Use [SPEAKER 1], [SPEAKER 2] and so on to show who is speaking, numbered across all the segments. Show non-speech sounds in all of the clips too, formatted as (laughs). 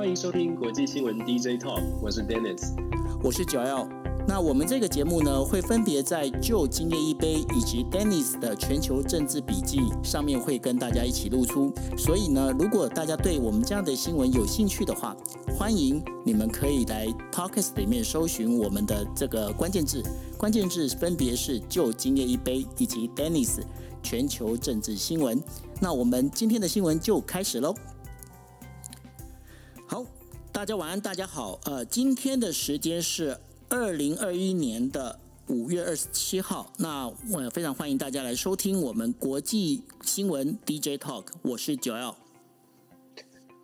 [SPEAKER 1] 欢迎收听国际新闻 DJ Talk，我是 Dennis，
[SPEAKER 2] 我是 Joel。那我们这个节目呢，会分别在 Joe 今夜一杯以及 Dennis 的全球政治笔记上面会跟大家一起露出。所以呢，如果大家对我们这样的新闻有兴趣的话，欢迎你们可以来 Podcast 里面搜寻我们的这个关键字，关键字分别是 Joe 今夜一杯以及 Dennis 全球政治新闻。那我们今天的新闻就开始喽。好，大家晚安，大家好。呃，今天的时间是二零二一年的五月二十七号。那我非常欢迎大家来收听我们国际新闻 DJ Talk。我是 Joel。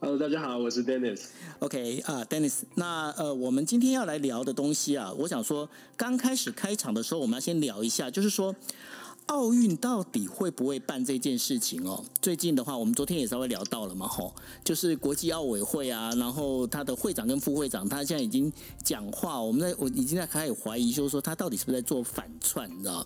[SPEAKER 1] Hello，大家好，我是 Dennis。
[SPEAKER 2] OK 啊，uh，Dennis。那呃，我们今天要来聊的东西啊，我想说，刚开始开场的时候，我们要先聊一下，就是说。奥运到底会不会办这件事情哦？最近的话，我们昨天也稍微聊到了嘛，吼，就是国际奥委会啊，然后他的会长跟副会长，他现在已经讲话，我们在我已经在开始怀疑，就是说他到底是不是在做反串，你知道？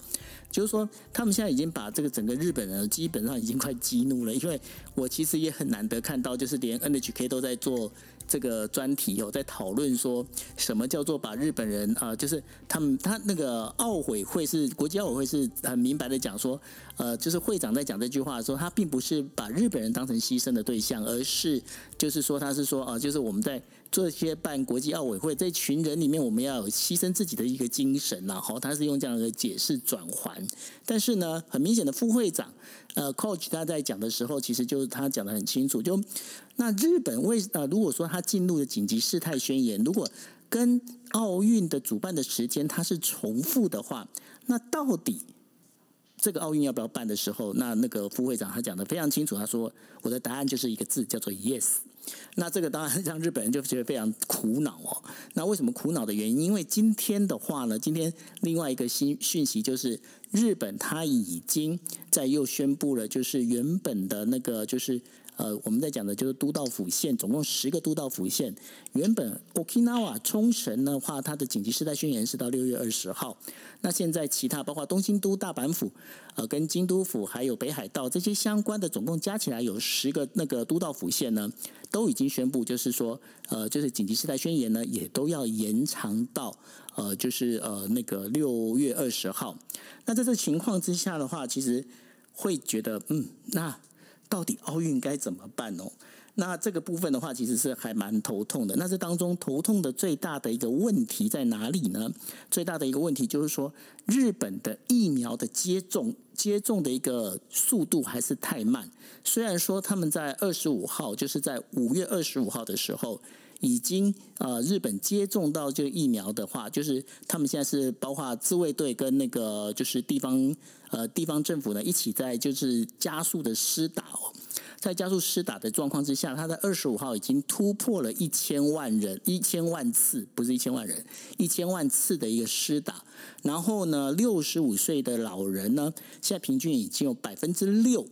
[SPEAKER 2] 就是说他们现在已经把这个整个日本人基本上已经快激怒了，因为我其实也很难得看到，就是连 NHK 都在做。这个专题有在讨论说什么叫做把日本人啊，就是他们他那个奥委会是国际奥委会是很明白的讲说，呃，就是会长在讲这句话的时候，他并不是把日本人当成牺牲的对象，而是就是说他是说啊，就是我们在。做一些办国际奥委会这群人里面，我们要有牺牲自己的一个精神，然后他是用这样的解释转换。但是呢，很明显的副会长呃，Coach 他在讲的时候，其实就是他讲得很清楚。就那日本为呃，如果说他进入了紧急事态宣言，如果跟奥运的主办的时间它是重复的话，那到底这个奥运要不要办的时候，那那个副会长他讲的非常清楚，他说我的答案就是一个字，叫做 Yes。那这个当然让日本人就觉得非常苦恼哦。那为什么苦恼的原因？因为今天的话呢，今天另外一个新讯息就是，日本他已经在又宣布了，就是原本的那个就是。呃，我们在讲的就是都道府县，总共十个都道府县。原本 Okinawa 冲绳的话，它的紧急事态宣言是到六月二十号。那现在其他包括东京都、大阪府、呃，跟京都府还有北海道这些相关的，总共加起来有十个那个都道府县呢，都已经宣布，就是说，呃，就是紧急事态宣言呢，也都要延长到呃，就是呃那个六月二十号。那在这情况之下的话，其实会觉得，嗯，那。到底奥运该怎么办哦？那这个部分的话，其实是还蛮头痛的。那这当中头痛的最大的一个问题在哪里呢？最大的一个问题就是说，日本的疫苗的接种接种的一个速度还是太慢。虽然说他们在二十五号，就是在五月二十五号的时候。已经呃，日本接种到这个疫苗的话，就是他们现在是包括自卫队跟那个就是地方呃地方政府呢一起在就是加速的施打哦，在加速施打的状况之下，他在二十五号已经突破了一千万人一千万次，不是一千万人一千万次的一个施打，然后呢，六十五岁的老人呢，现在平均已经有百分之六。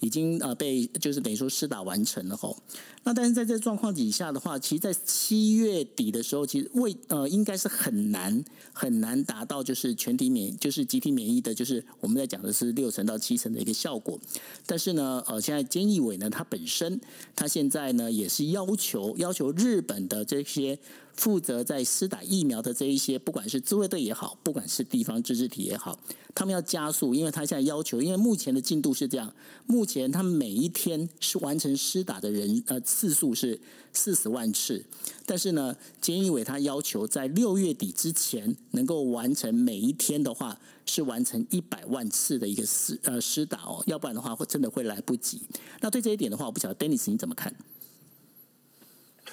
[SPEAKER 2] 已经呃被就是等于说施打完成了吼，那但是在这状况底下的话，其实，在七月底的时候，其实未呃应该是很难很难达到就是全体免就是集体免疫的，就是我们在讲的是六成到七成的一个效果。但是呢，呃，现在菅义伟呢，他本身他现在呢也是要求要求日本的这些。负责在施打疫苗的这一些，不管是自卫队也好，不管是地方自治体也好，他们要加速，因为他现在要求，因为目前的进度是这样，目前他们每一天是完成施打的人呃次数是四十万次，但是呢，菅义伟他要求在六月底之前能够完成每一天的话是完成一百万次的一个施呃施打哦，要不然的话会真的会来不及。那对这一点的话，我不晓得 Dennis 你怎么看？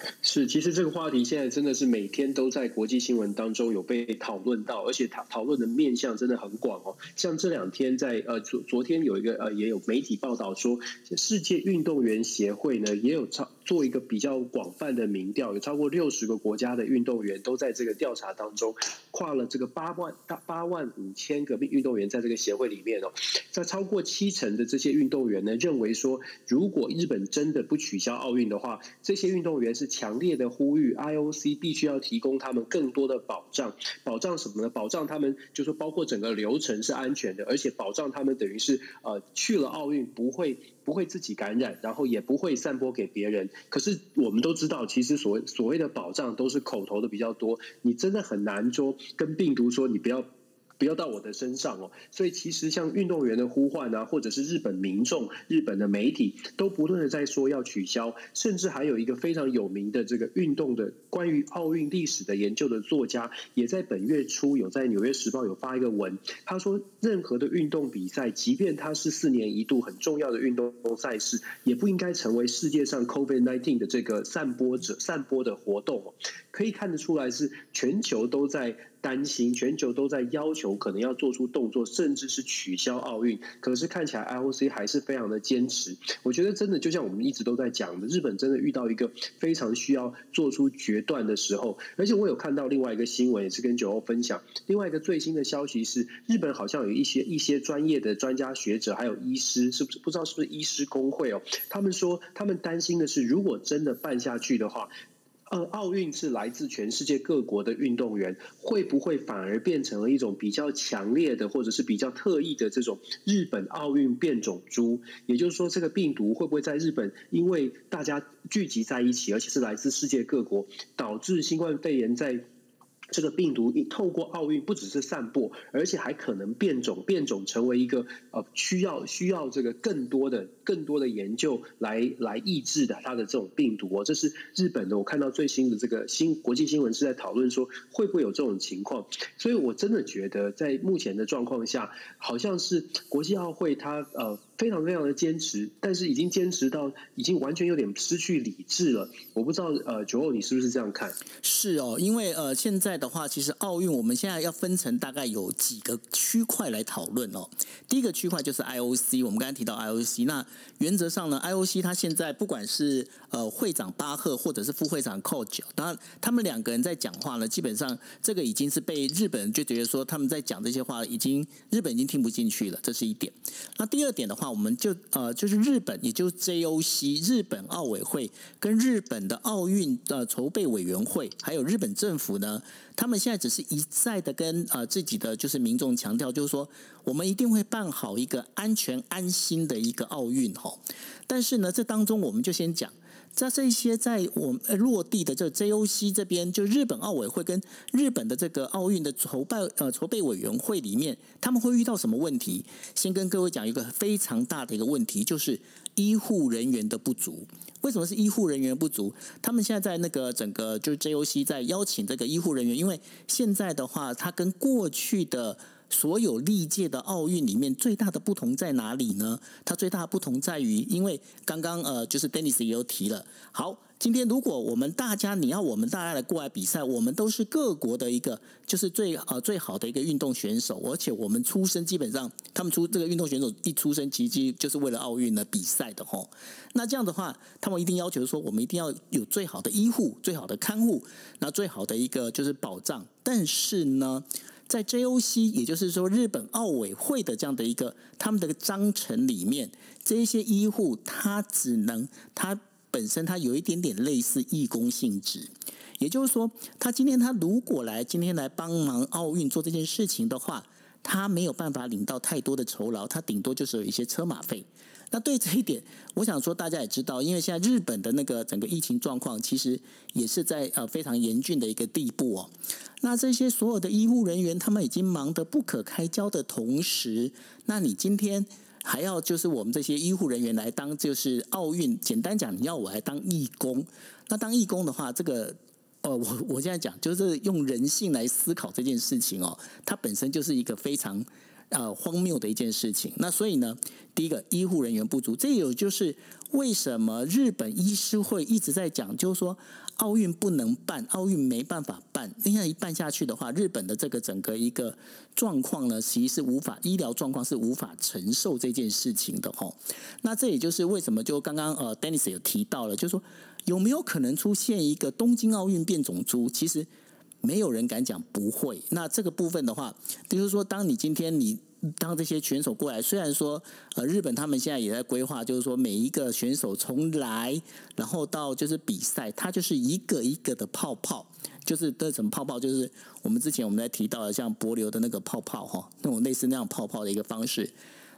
[SPEAKER 2] (laughs)
[SPEAKER 1] 是，其实这个话题现在真的是每天都在国际新闻当中有被讨论到，而且讨讨论的面向真的很广哦。像这两天在呃昨昨天有一个呃也有媒体报道说，世界运动员协会呢也有超做一个比较广泛的民调，有超过六十个国家的运动员都在这个调查当中，跨了这个八万大八万五千个运动员在这个协会里面哦，在超过七成的这些运动员呢认为说，如果日本真的不取消奥运的话，这些运动员是。强烈的呼吁，IOC 必须要提供他们更多的保障，保障什么呢？保障他们就是说包括整个流程是安全的，而且保障他们等于是呃去了奥运不会。不会自己感染，然后也不会散播给别人。可是我们都知道，其实所谓所谓的保障都是口头的比较多，你真的很难说跟病毒说你不要。不要到我的身上哦，所以其实像运动员的呼唤啊，或者是日本民众、日本的媒体都不断的在说要取消，甚至还有一个非常有名的这个运动的关于奥运历史的研究的作家，也在本月初有在《纽约时报》有发一个文，他说任何的运动比赛，即便它是四年一度很重要的运动赛事，也不应该成为世界上 COVID-19 的这个散播者、散播的活动。可以看得出来是全球都在。担心全球都在要求，可能要做出动作，甚至是取消奥运。可是看起来 IOC 还是非常的坚持。我觉得真的就像我们一直都在讲的，日本真的遇到一个非常需要做出决断的时候。而且我有看到另外一个新闻，也是跟九欧分享。另外一个最新的消息是，日本好像有一些一些专业的专家学者，还有医师，是不是不知道是不是医师工会哦？他们说他们担心的是，如果真的办下去的话。呃，奥运是来自全世界各国的运动员，会不会反而变成了一种比较强烈的，或者是比较特异的这种日本奥运变种株？也就是说，这个病毒会不会在日本，因为大家聚集在一起，而且是来自世界各国，导致新冠肺炎在？这个病毒透过奥运不只是散播，而且还可能变种，变种成为一个呃需要需要这个更多的更多的研究来来抑制的它的这种病毒哦，这是日本的。我看到最新的这个新国际新闻是在讨论说会不会有这种情况，所以我真的觉得在目前的状况下，好像是国际奥会它呃。非常非常的坚持，但是已经坚持到已经完全有点失去理智了。我不知道呃，九欧你是不是这样看？
[SPEAKER 2] 是哦，因为呃，现在的话，其实奥运我们现在要分成大概有几个区块来讨论哦。第一个区块就是 IOC，我们刚才提到 IOC，那原则上呢，IOC 它现在不管是呃会长巴赫或者是副会长 Koji，当然他们两个人在讲话呢，基本上这个已经是被日本就觉得说他们在讲这些话，已经日本已经听不进去了，这是一点。那第二点的话。我们就呃，就是日本，也就是 JOC 日本奥委会跟日本的奥运呃筹备委员会，还有日本政府呢，他们现在只是一再的跟呃自己的就是民众强调，就是说我们一定会办好一个安全安心的一个奥运哈。但是呢，这当中我们就先讲。在这些在我们落地的这 JOC 这边，就日本奥委会跟日本的这个奥运的筹办呃筹备委员会里面，他们会遇到什么问题？先跟各位讲一个非常大的一个问题，就是医护人员的不足。为什么是医护人员不足？他们现在在那个整个就是 JOC 在邀请这个医护人员，因为现在的话，他跟过去的。所有历届的奥运里面最大的不同在哪里呢？它最大的不同在于，因为刚刚呃，就是 Dennis 也有提了。好，今天如果我们大家你要我们大家来过来比赛，我们都是各国的一个就是最呃最好的一个运动选手，而且我们出生基本上他们出这个运动选手一出生，其实就是为了奥运的比赛的吼。那这样的话，他们一定要求说，我们一定要有最好的医护、最好的看护，那最好的一个就是保障。但是呢，在 JOC，也就是说日本奥委会的这样的一个他们的章程里面，这一些医护他只能他本身他有一点点类似义工性质，也就是说，他今天他如果来今天来帮忙奥运做这件事情的话，他没有办法领到太多的酬劳，他顶多就是有一些车马费。那对这一点，我想说大家也知道，因为现在日本的那个整个疫情状况，其实也是在呃非常严峻的一个地步哦。那这些所有的医护人员，他们已经忙得不可开交的同时，那你今天还要就是我们这些医护人员来当就是奥运，简单讲，你要我来当义工。那当义工的话，这个呃，我我现在讲就是用人性来思考这件事情哦，它本身就是一个非常。呃，荒谬的一件事情。那所以呢，第一个医护人员不足，这也就是为什么日本医师会一直在讲，就是说奥运不能办，奥运没办法办。那样一办下去的话，日本的这个整个一个状况呢，其实是无法医疗状况是无法承受这件事情的吼。那这也就是为什么，就刚刚呃，Dennis 有提到了，就是说有没有可能出现一个东京奥运变种株？其实。没有人敢讲不会。那这个部分的话，比如说，当你今天你当这些选手过来，虽然说呃日本他们现在也在规划，就是说每一个选手从来然后到就是比赛，它就是一个一个的泡泡，就是这种泡泡，就是我们之前我们在提到的像帛琉的那个泡泡哈，那种类似那样泡泡的一个方式。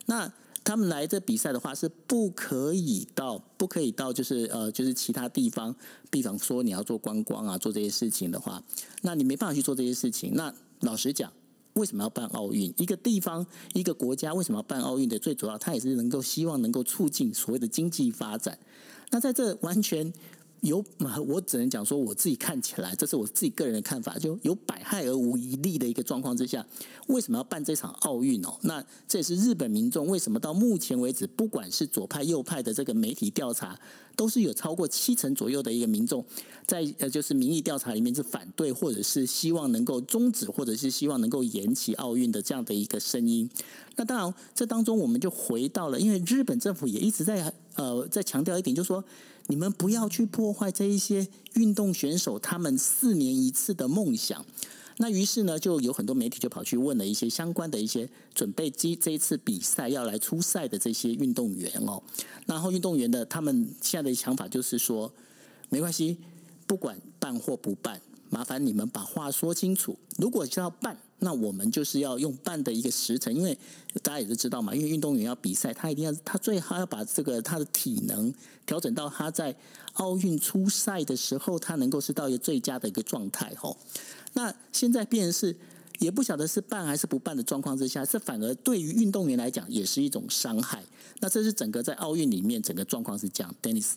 [SPEAKER 2] 那他们来这比赛的话是不可以到，不可以到，就是呃，就是其他地方，比方说你要做观光啊，做这些事情的话，那你没办法去做这些事情。那老实讲，为什么要办奥运？一个地方、一个国家为什么要办奥运的？最主要，它也是能够希望能够促进所谓的经济发展。那在这完全。有，(laughs) 我只能讲说，我自己看起来，这是我自己个人的看法，就有百害而无一利的一个状况之下，为什么要办这场奥运哦？那这也是日本民众为什么到目前为止，不管是左派右派的这个媒体调查，都是有超过七成左右的一个民众，在呃就是民意调查里面是反对，或者是希望能够终止，或者是希望能够延期奥运的这样的一个声音。那当然，这当中我们就回到了，因为日本政府也一直在呃在强调一点，就是说。你们不要去破坏这一些运动选手他们四年一次的梦想。那于是呢，就有很多媒体就跑去问了一些相关的一些准备这这一次比赛要来出赛的这些运动员哦。然后运动员的他们现在的想法就是说，没关系，不管办或不办，麻烦你们把话说清楚。如果要办。那我们就是要用半的一个时辰，因为大家也都知道嘛，因为运动员要比赛，他一定要他最好要把这个他的体能调整到他在奥运初赛的时候，他能够是到一个最佳的一个状态哦。那现在变是也不晓得是办还是不办的状况之下，这反而对于运动员来讲也是一种伤害。那这是整个在奥运里面整个状况是这样，Dennis。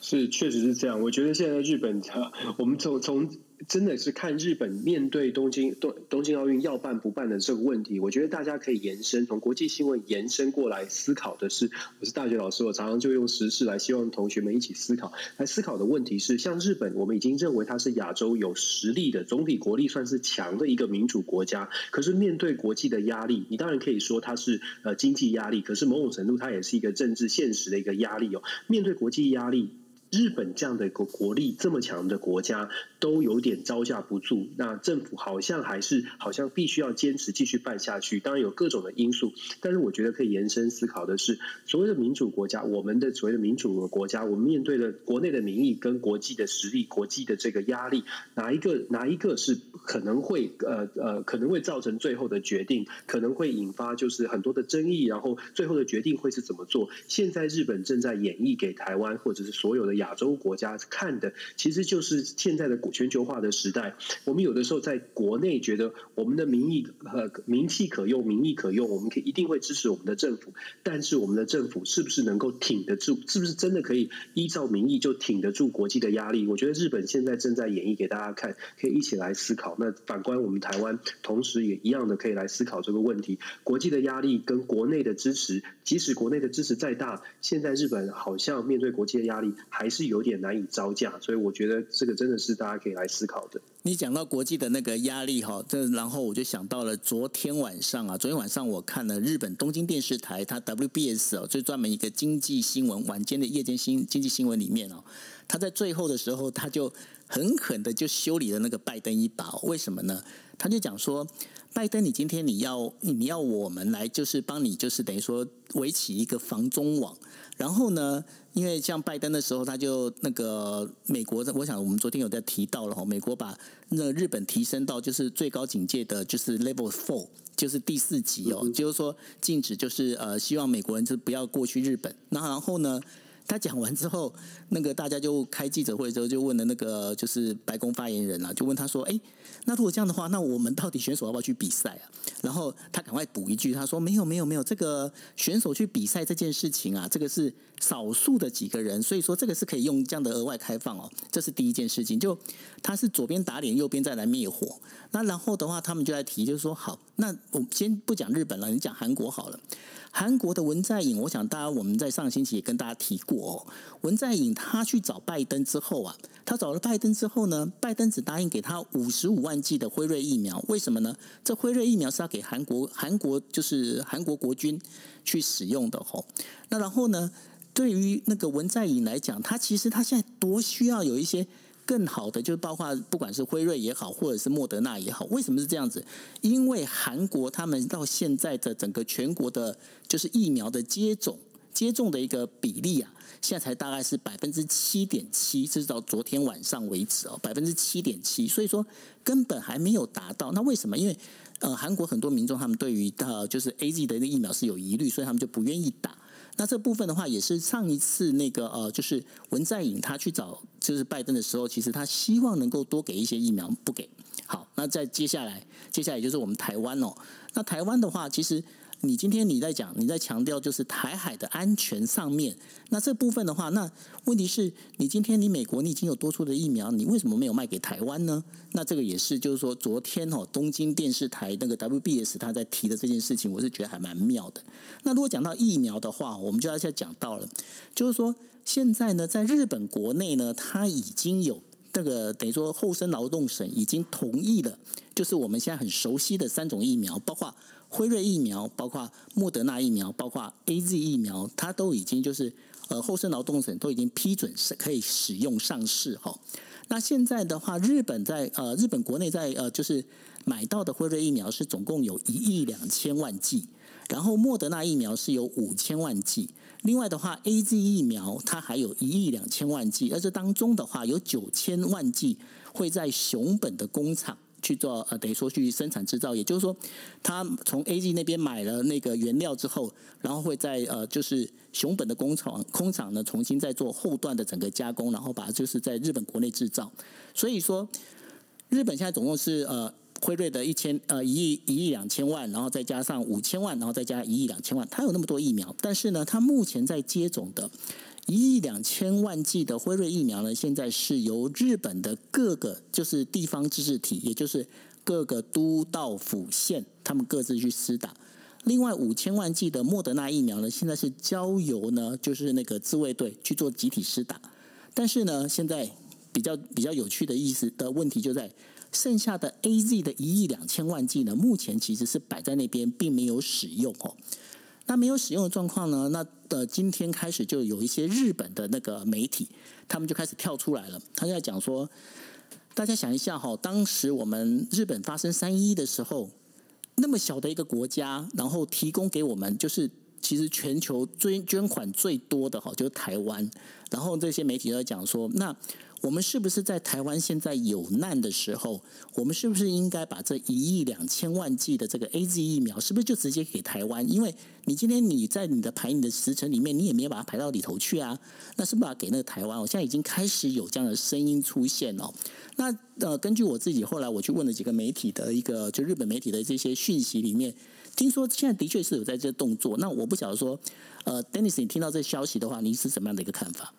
[SPEAKER 1] 是，确实是这样。我觉得现在日本，(laughs) 我们从从。真的是看日本面对东京东东京奥运要办不办的这个问题，我觉得大家可以延伸从国际新闻延伸过来思考的是，我是大学老师，我常常就用时事来希望同学们一起思考。来思考的问题是，像日本，我们已经认为它是亚洲有实力的总体国力算是强的一个民主国家，可是面对国际的压力，你当然可以说它是呃经济压力，可是某种程度它也是一个政治现实的一个压力哦。面对国际压力。日本这样的一个国力这么强的国家都有点招架不住，那政府好像还是好像必须要坚持继续办下去。当然有各种的因素，但是我觉得可以延伸思考的是，所谓的民主国家，我们的所谓的民主的国家，我们面对的国内的民意跟国际的实力、国际的这个压力，哪一个哪一个是可能会呃呃可能会造成最后的决定，可能会引发就是很多的争议，然后最后的决定会是怎么做？现在日本正在演绎给台湾或者是所有的。亚洲国家看的其实就是现在的全球化的时代。我们有的时候在国内觉得我们的民意呃名气可用，民意可用，我们可以一定会支持我们的政府。但是我们的政府是不是能够挺得住？是不是真的可以依照民意就挺得住国际的压力？我觉得日本现在正在演绎给大家看，可以一起来思考。那反观我们台湾，同时也一样的可以来思考这个问题：国际的压力跟国内的支持，即使国内的支持再大，现在日本好像面对国际的压力还是有点难以招架，所以我觉得这个真的是大家可以来思考的。
[SPEAKER 2] 你讲到国际的那个压力哈，这然后我就想到了昨天晚上啊，昨天晚上我看了日本东京电视台，它 WBS 哦，最专门一个经济新闻晚间的夜间新经济新闻里面哦，他在最后的时候，他就狠狠的就修理了那个拜登一把。为什么呢？他就讲说，拜登，你今天你要你要我们来，就是帮你，就是等于说围起一个防中网，然后呢？因为像拜登的时候，他就那个美国，我想我们昨天有在提到了哈，美国把那个日本提升到就是最高警戒的，就是 Level Four，就是第四级哦，就是说禁止，就是呃，希望美国人就不要过去日本。那然后呢，他讲完之后，那个大家就开记者会的时候就问了那个就是白宫发言人啊，就问他说，哎。那如果这样的话，那我们到底选手要不要去比赛啊？然后他赶快补一句，他说：“没有，没有，没有，这个选手去比赛这件事情啊，这个是少数的几个人，所以说这个是可以用这样的额外开放哦。这是第一件事情，就他是左边打脸，右边再来灭火。那然后的话，他们就在提，就是说，好，那我先不讲日本了，你讲韩国好了。”韩国的文在寅，我想大家我们在上星期也跟大家提过哦。文在寅他去找拜登之后啊，他找了拜登之后呢，拜登只答应给他五十五万剂的辉瑞疫苗。为什么呢？这辉瑞疫苗是要给韩国韩国就是韩国国军去使用的吼。那然后呢，对于那个文在寅来讲，他其实他现在多需要有一些。更好的就是包括不管是辉瑞也好，或者是莫德纳也好，为什么是这样子？因为韩国他们到现在的整个全国的，就是疫苗的接种接种的一个比例啊，现在才大概是百分之七点七，这是到昨天晚上为止哦，百分之七点七，所以说根本还没有达到。那为什么？因为呃，韩国很多民众他们对于呃就是 AZ 的那个疫苗是有疑虑，所以他们就不愿意打。那这部分的话，也是上一次那个呃，就是文在寅他去找就是拜登的时候，其实他希望能够多给一些疫苗，不给。好，那再接下来，接下来就是我们台湾哦。那台湾的话，其实。你今天你在讲，你在强调就是台海的安全上面，那这部分的话，那问题是你今天你美国你已经有多出的疫苗，你为什么没有卖给台湾呢？那这个也是就是说，昨天哦，东京电视台那个 WBS 他在提的这件事情，我是觉得还蛮妙的。那如果讲到疫苗的话，我们就要再讲到了，就是说现在呢，在日本国内呢，它已经有这个等于说厚生劳动省已经同意了，就是我们现在很熟悉的三种疫苗，包括。辉瑞疫苗，包括莫德纳疫苗，包括 AZ 疫苗，它都已经就是呃厚生劳动省都已经批准是可以使用上市哈。那现在的话，日本在呃日本国内在呃就是买到的辉瑞疫苗是总共有一亿两千万剂，然后莫德纳疫苗是有五千万剂，另外的话 AZ 疫苗它还有一亿两千万剂，而这当中的话有九千万剂会在熊本的工厂。去做呃，等于说去生产制造，也就是说，他从 A G 那边买了那个原料之后，然后会在呃，就是熊本的工厂工厂呢，重新再做后段的整个加工，然后把就是在日本国内制造。所以说，日本现在总共是呃，辉瑞的一千呃一亿一亿两千万，然后再加上五千万，然后再加一亿两千万，它有那么多疫苗，但是呢，它目前在接种的。一亿两千万剂的辉瑞疫苗呢，现在是由日本的各个就是地方自治体，也就是各个都道府县，他们各自去施打。另外五千万剂的莫德纳疫苗呢，现在是交由呢就是那个自卫队去做集体施打。但是呢，现在比较比较有趣的意思的问题就在剩下的 AZ 的一亿两千万剂呢，目前其实是摆在那边，并没有使用哦。那没有使用的状况呢？那呃，今天开始就有一些日本的那个媒体，他们就开始跳出来了。他就在讲说，大家想一下哈，当时我们日本发生三一一的时候，那么小的一个国家，然后提供给我们，就是其实全球捐捐款最多的哈，就是台湾。然后这些媒体都在讲说，那。我们是不是在台湾现在有难的时候，我们是不是应该把这一亿两千万剂的这个 AZ 疫苗，是不是就直接给台湾？因为你今天你在你的排你的时程里面，你也没有把它排到里头去啊，那是不是把给那个台湾？我现在已经开始有这样的声音出现了。那呃，根据我自己后来我去问了几个媒体的一个，就日本媒体的这些讯息里面，听说现在的确是有在这动作。那我不晓得说，呃，Dennis，你听到这消息的话，你是什么样的一个看法？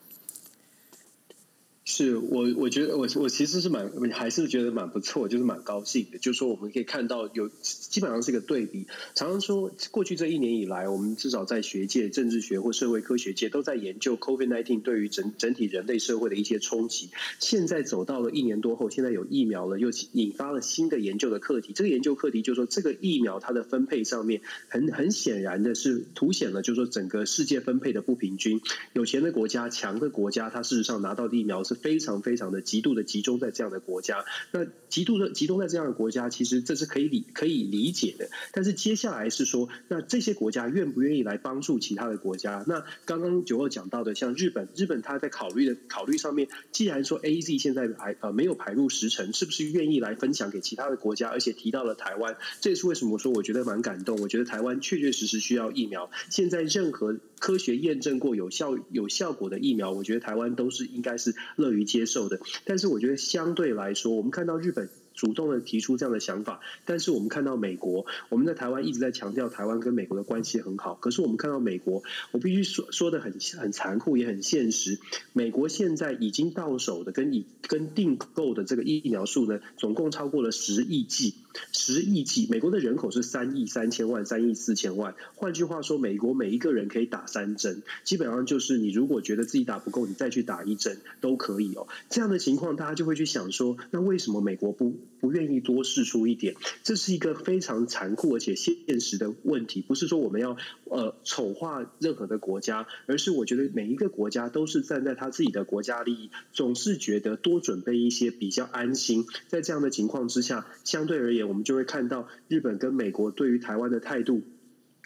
[SPEAKER 1] 是我，我觉得我我其实是蛮还是觉得蛮不错，就是蛮高兴的。就是说，我们可以看到有基本上是一个对比。常常说，过去这一年以来，我们至少在学界、政治学或社会科学界都在研究 COVID-19 对于整整体人类社会的一些冲击。现在走到了一年多后，现在有疫苗了，又引发了新的研究的课题。这个研究课题就是说，这个疫苗它的分配上面很很显然的是凸显了，就是说整个世界分配的不平均。有钱的国家、强的国家，它事实上拿到的疫苗是。非常非常的极度的集中在这样的国家，那极度的集中在这样的国家，其实这是可以理可以理解的。但是接下来是说，那这些国家愿不愿意来帮助其他的国家？那刚刚九二讲到的，像日本，日本他在考虑的考虑上面，既然说 AZ 现在排呃没有排入时程，是不是愿意来分享给其他的国家？而且提到了台湾，这也是为什么说我觉得蛮感动。我觉得台湾确确实实需要疫苗。现在任何科学验证过有效有效果的疫苗，我觉得台湾都是应该是乐于接受的，但是我觉得相对来说，我们看到日本。主动的提出这样的想法，但是我们看到美国，我们在台湾一直在强调台湾跟美国的关系很好。可是我们看到美国，我必须说说的很很残酷，也很现实。美国现在已经到手的跟已跟订购的这个疫苗数呢，总共超过了十亿剂，十亿剂。美国的人口是三亿三千万，三亿四千万。换句话说，美国每一个人可以打三针，基本上就是你如果觉得自己打不够，你再去打一针都可以哦。这样的情况，大家就会去想说，那为什么美国不？不愿意多试出一点，这是一个非常残酷而且现实的问题。不是说我们要呃丑化任何的国家，而是我觉得每一个国家都是站在他自己的国家利益，总是觉得多准备一些比较安心。在这样的情况之下，相对而言，我们就会看到日本跟美国对于台湾的态度。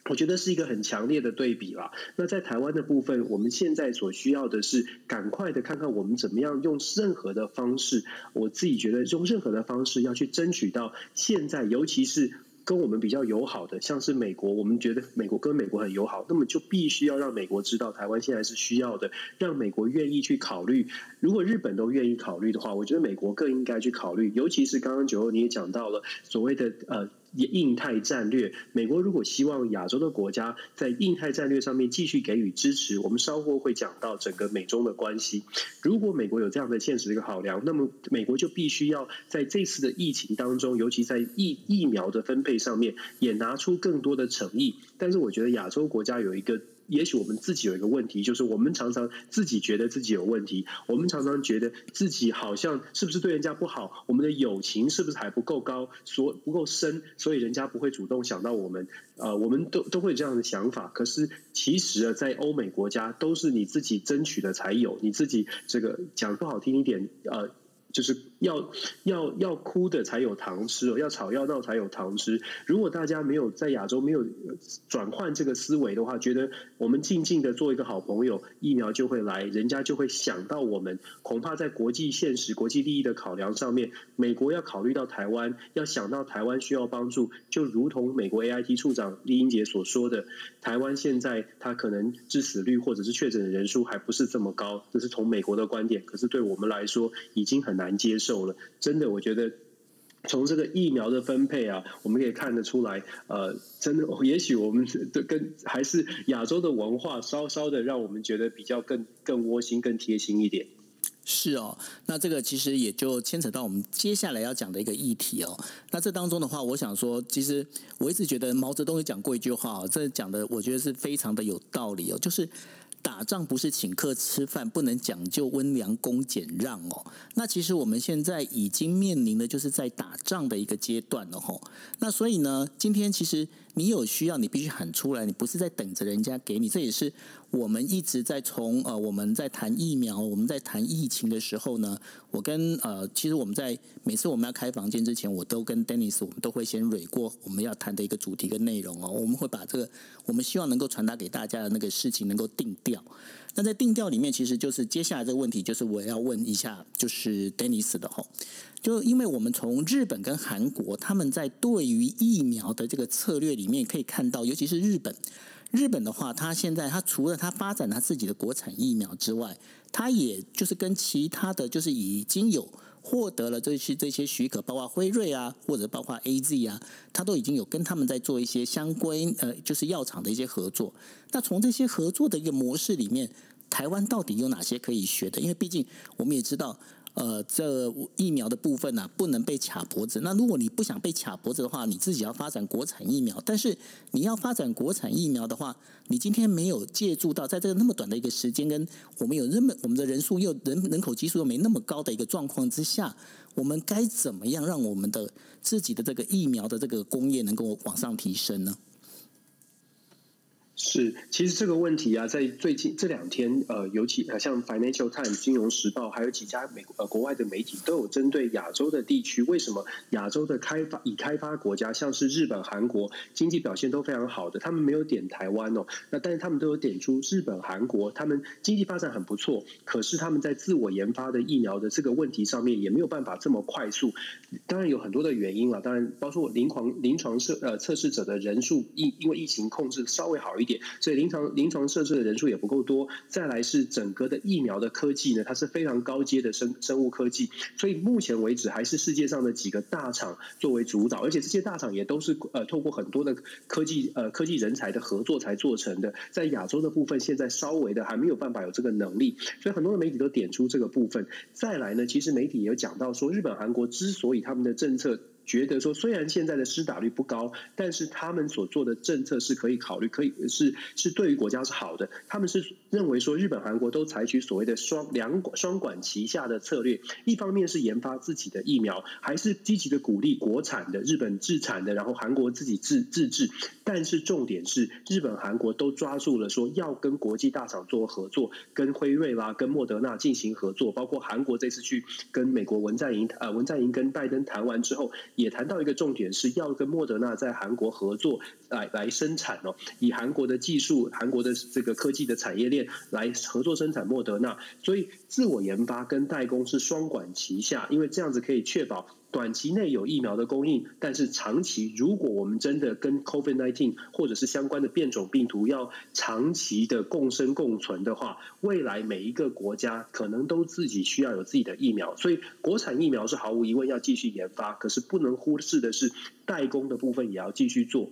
[SPEAKER 1] 我觉得是一个很强烈的对比啦。那在台湾的部分，我们现在所需要的是赶快的看看我们怎么样用任何的方式。我自己觉得用任何的方式要去争取到现在，尤其是跟我们比较友好的，像是美国，我们觉得美国跟美国很友好，那么就必须要让美国知道台湾现在是需要的，让美国愿意去考虑。如果日本都愿意考虑的话，我觉得美国更应该去考虑。尤其是刚刚九欧你也讲到了所谓的呃。印太战略，美国如果希望亚洲的国家在印太战略上面继续给予支持，我们稍后会讲到整个美中的关系。如果美国有这样的现实的一个考量，那么美国就必须要在这次的疫情当中，尤其在疫疫苗的分配上面，也拿出更多的诚意。但是，我觉得亚洲国家有一个。也许我们自己有一个问题，就是我们常常自己觉得自己有问题，我们常常觉得自己好像是不是对人家不好，我们的友情是不是还不够高，所不够深，所以人家不会主动想到我们。呃，我们都都会有这样的想法。可是其实啊，在欧美国家都是你自己争取的才有，你自己这个讲不好听一点，呃。就是要要要哭的才有糖吃哦，要吵要闹才有糖吃。如果大家没有在亚洲没有转换这个思维的话，觉得我们静静的做一个好朋友，疫苗就会来，人家就会想到我们。恐怕在国际现实、国际利益的考量上面，美国要考虑到台湾，要想到台湾需要帮助，就如同美国 AIT 处长酈英杰所说的，台湾现在他可能致死率或者是确诊的人数还不是这么高，这是从美国的观点。可是对我们来说，已经很难。难接受了，真的，我觉得从这个疫苗的分配啊，我们可以看得出来，呃，真的，也许我们的跟还是亚洲的文化稍稍的让我们觉得比较更更窝心、更贴心一点。
[SPEAKER 2] 是哦，那这个其实也就牵扯到我们接下来要讲的一个议题哦。那这当中的话，我想说，其实我一直觉得毛泽东有讲过一句话，这讲的我觉得是非常的有道理哦，就是。打仗不是请客吃饭，不能讲究温良恭俭让哦。那其实我们现在已经面临的就是在打仗的一个阶段了吼。那所以呢，今天其实。你有需要，你必须喊出来，你不是在等着人家给你。这也是我们一直在从呃，我们在谈疫苗，我们在谈疫情的时候呢，我跟呃，其实我们在每次我们要开房间之前，我都跟 Dennis，我们都会先蕊过我们要谈的一个主题跟内容哦。我们会把这个我们希望能够传达给大家的那个事情能够定调。那在定调里面，其实就是接下来这个问题，就是我要问一下，就是 Dennis 的吼。就因为我们从日本跟韩国，他们在对于疫苗的这个策略里面可以看到，尤其是日本，日本的话，它现在它除了它发展它自己的国产疫苗之外，它也就是跟其他的就是已经有获得了这些这些许可，包括辉瑞啊，或者包括 AZ 啊，它都已经有跟他们在做一些相关呃，就是药厂的一些合作。那从这些合作的一个模式里面，台湾到底有哪些可以学的？因为毕竟我们也知道。呃，这疫苗的部分呢、不能被卡脖子。那如果你不想被卡脖子的话，你自己要发展国产疫苗。但是你要发展国产疫苗的话，你今天没有借助到在这个那么短的一个时间，跟我们有那么我们的人数又人人口基数又没那么高的一个状况之下，我们该怎么样让我们的自己的这个疫苗的这个工业能够往上提升呢？
[SPEAKER 1] 是，其实这个问题啊，在最近这两天，呃，尤其呃像 Financial Times 金融时报，还有几家美呃国外的媒体，都有针对亚洲的地区，为什么亚洲的开发已开发国家，像是日本、韩国，经济表现都非常好的，他们没有点台湾哦，那但是他们都有点出日本、韩国，他们经济发展很不错，可是他们在自我研发的疫苗的这个问题上面，也没有办法这么快速。当然有很多的原因了，当然包括临床临床测呃测试者的人数，因因为疫情控制稍微好一一点。所以临床临床设置的人数也不够多，再来是整个的疫苗的科技呢，它是非常高阶的生生物科技，所以目前为止还是世界上的几个大厂作为主导，而且这些大厂也都是呃透过很多的科技呃科技人才的合作才做成的，在亚洲的部分现在稍微的还没有办法有这个能力，所以很多的媒体都点出这个部分。再来呢，其实媒体也有讲到说，日本韩国之所以他们的政策。觉得说，虽然现在的施打率不高，但是他们所做的政策是可以考虑，可以是是对于国家是好的。他们是认为说，日本、韩国都采取所谓的双两双管齐下的策略，一方面是研发自己的疫苗，还是积极的鼓励国产的、日本制产的，然后韩国自己自自制。但是重点是，日本、韩国都抓住了说要跟国际大厂做合作，跟辉瑞啦、跟莫德纳进行合作。包括韩国这次去跟美国文在寅呃文在寅跟拜登谈完之后。也谈到一个重点，是要跟莫德纳在韩国合作来来生产哦，以韩国的技术、韩国的这个科技的产业链来合作生产莫德纳，所以自我研发跟代工是双管齐下，因为这样子可以确保。短期内有疫苗的供应，但是长期如果我们真的跟 COVID nineteen 或者是相关的变种病毒要长期的共生共存的话，未来每一个国家可能都自己需要有自己的疫苗，所以国产疫苗是毫无疑问要继续研发，可是不能忽视的是代工的部分也要继续做。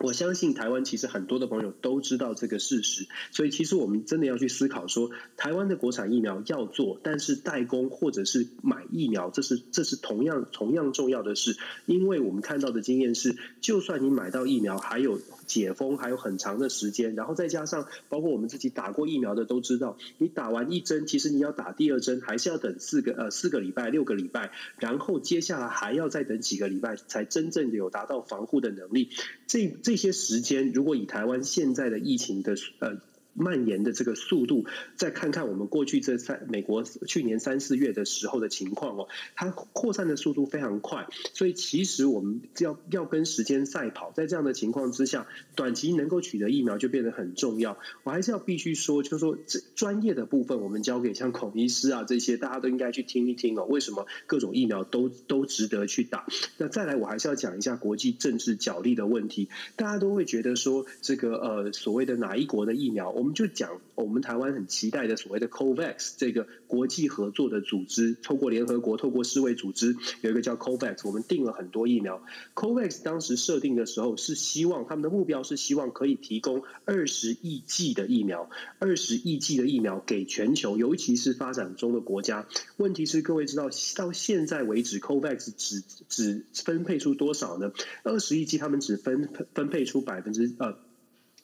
[SPEAKER 1] 我相信台湾其实很多的朋友都知道这个事实，所以其实我们真的要去思考说，台湾的国产疫苗要做，但是代工或者是买疫苗，这是这是同样同样重要的事，因为我们看到的经验是，就算你买到疫苗，还有解封还有很长的时间，然后再加上包括我们自己打过疫苗的都知道，你打完一针，其实你要打第二针，还是要等四个呃四个礼拜六个礼拜，然后接下来还要再等几个礼拜，才真正的有达到防护的能力，这。这些时间，如果以台湾现在的疫情的呃。蔓延的这个速度，再看看我们过去这三美国去年三四月的时候的情况哦，它扩散的速度非常快，所以其实我们要要跟时间赛跑，在这样的情况之下，短期能够取得疫苗就变得很重要。我还是要必须说，就是说这专业的部分，我们交给像孔医师啊这些，大家都应该去听一听哦。为什么各种疫苗都都值得去打？那再来，我还是要讲一下国际政治角力的问题。大家都会觉得说，这个呃所谓的哪一国的疫苗，我们。我们就讲我们台湾很期待的所谓的 COVAX 这个国际合作的组织，透过联合国、透过世卫组织，有一个叫 COVAX，我们订了很多疫苗。COVAX 当时设定的时候是希望他们的目标是希望可以提供二十亿剂的疫苗，二十亿剂的疫苗给全球，尤其是发展中的国家。问题是各位知道到现在为止，COVAX 只只分配出多少呢？二十亿剂他们只分分配出百分之呃。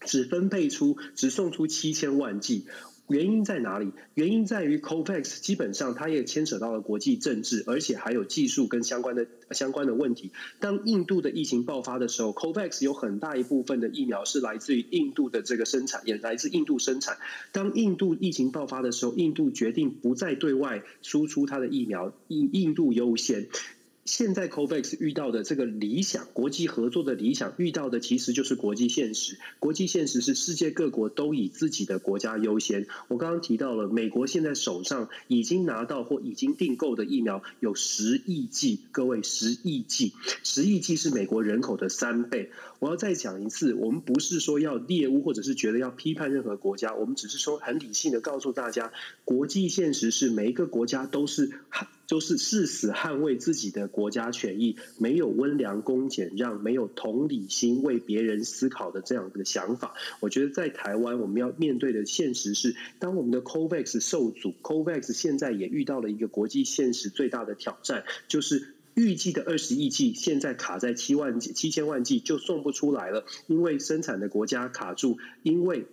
[SPEAKER 1] 只分配出，只送出七千万剂，原因在哪里？原因在于 COVAX 基本上它也牵扯到了国际政治，而且还有技术跟相关的相关的问题。当印度的疫情爆发的时候，COVAX 有很大一部分的疫苗是来自于印度的这个生产，也来自印度生产。当印度疫情爆发的时候，印度决定不再对外输出它的疫苗，印印度优先。现在 COVAX 遇到的这个理想，国际合作的理想，遇到的其实就是国际现实。国际现实是世界各国都以自己的国家优先。我刚刚提到了，美国现在手上已经拿到或已经订购的疫苗有十亿剂，各位十亿剂，十亿剂是美国人口的三倍。我要再讲一次，我们不是说要猎巫，或者是觉得要批判任何国家，我们只是说很理性的告诉大家，国际现实是每一个国家都是。就是誓死捍卫自己的国家权益，没有温良恭俭让，没有同理心为别人思考的这样的想法。我觉得在台湾，我们要面对的现实是，当我们的 COVAX 受阻，COVAX 现在也遇到了一个国际现实最大的挑战，就是预计的二十亿剂现在卡在七万七千万剂就送不出来了，因为生产的国家卡住，因为。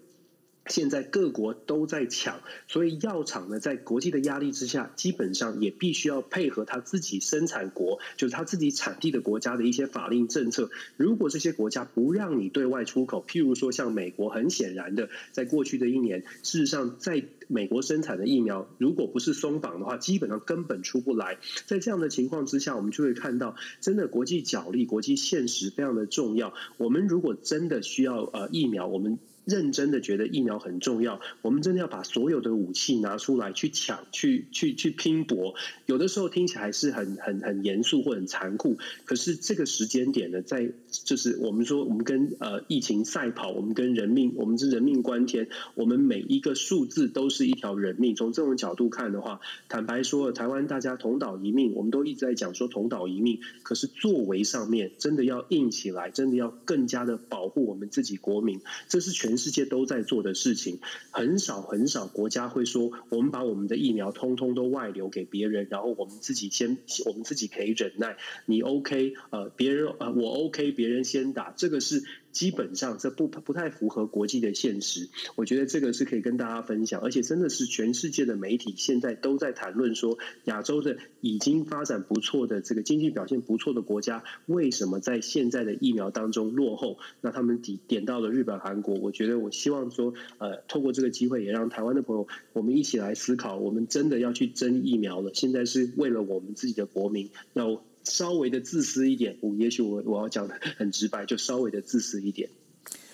[SPEAKER 1] 现在各国都在抢，所以药厂呢，在国际的压力之下，基本上也必须要配合他自己生产国，就是他自己产地的国家的一些法令政策。如果这些国家不让你对外出口，譬如说像美国，很显然的，在过去的一年，事实上在美国生产的疫苗，如果不是松绑的话，基本上根本出不来。在这样的情况之下，我们就会看到，真的国际角力、国际现实非常的重要。我们如果真的需要呃疫苗，我们。认真的觉得疫苗很重要，我们真的要把所有的武器拿出来去抢、去去去拼搏。有的时候听起来是很很很严肃或很残酷，可是这个时间点呢，在就是我们说我们跟呃疫情赛跑，我们跟人命，我们是人命关天，我们每一个数字都是一条人命。从这种角度看的话，坦白说，台湾大家同岛一命，我们都一直在讲说同岛一命，可是作为上面真的要硬起来，真的要更加的保护我们自己国民，这是全。世界都在做的事情，很少很少国家会说，我们把我们的疫苗通通都外流给别人，然后我们自己先，我们自己可以忍耐，你 OK，呃，别人呃我 OK，别人先打，这个是。基本上这不不太符合国际的现实，我觉得这个是可以跟大家分享，而且真的是全世界的媒体现在都在谈论说，亚洲的已经发展不错的这个经济表现不错的国家，为什么在现在的疫苗当中落后？那他们点点到了日本、韩国，我觉得我希望说，呃，透过这个机会，也让台湾的朋友，我们一起来思考，我们真的要去争疫苗了，现在是为了我们自己的国民，那。稍微的自私一点，我也许我我要讲的很直白，就稍微的自私一点。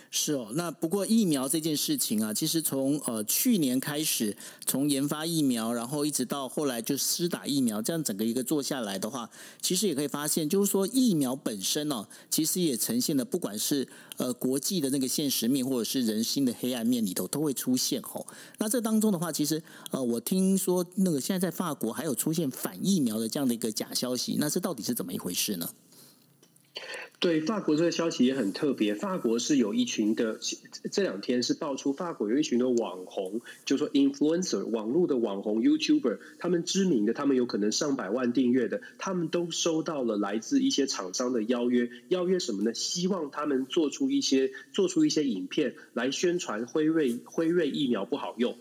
[SPEAKER 2] 是哦，那不过疫苗这件事情啊，其实从呃去年开始，从研发疫苗，然后一直到后来就施打疫苗，这样整个一个做下来的话，其实也可以发现，就是说疫苗本身呢、哦，其实也呈现了不管是呃国际的那个现实面，或者是人心的黑暗面里头都会出现吼、哦。那这当中的话，其实呃我听说那个现在在法国还有出现反疫苗的这样的一个假消息，那这到底是怎么一回事呢？
[SPEAKER 1] 对，法国这个消息也很特别。法国是有一群的，这两天是爆出法国有一群的网红，就说 influencer 网络的网红 YouTuber，他们知名的，他们有可能上百万订阅的，他们都收到了来自一些厂商的邀约，邀约什么呢？希望他们做出一些做出一些影片来宣传辉瑞辉瑞疫苗不好用。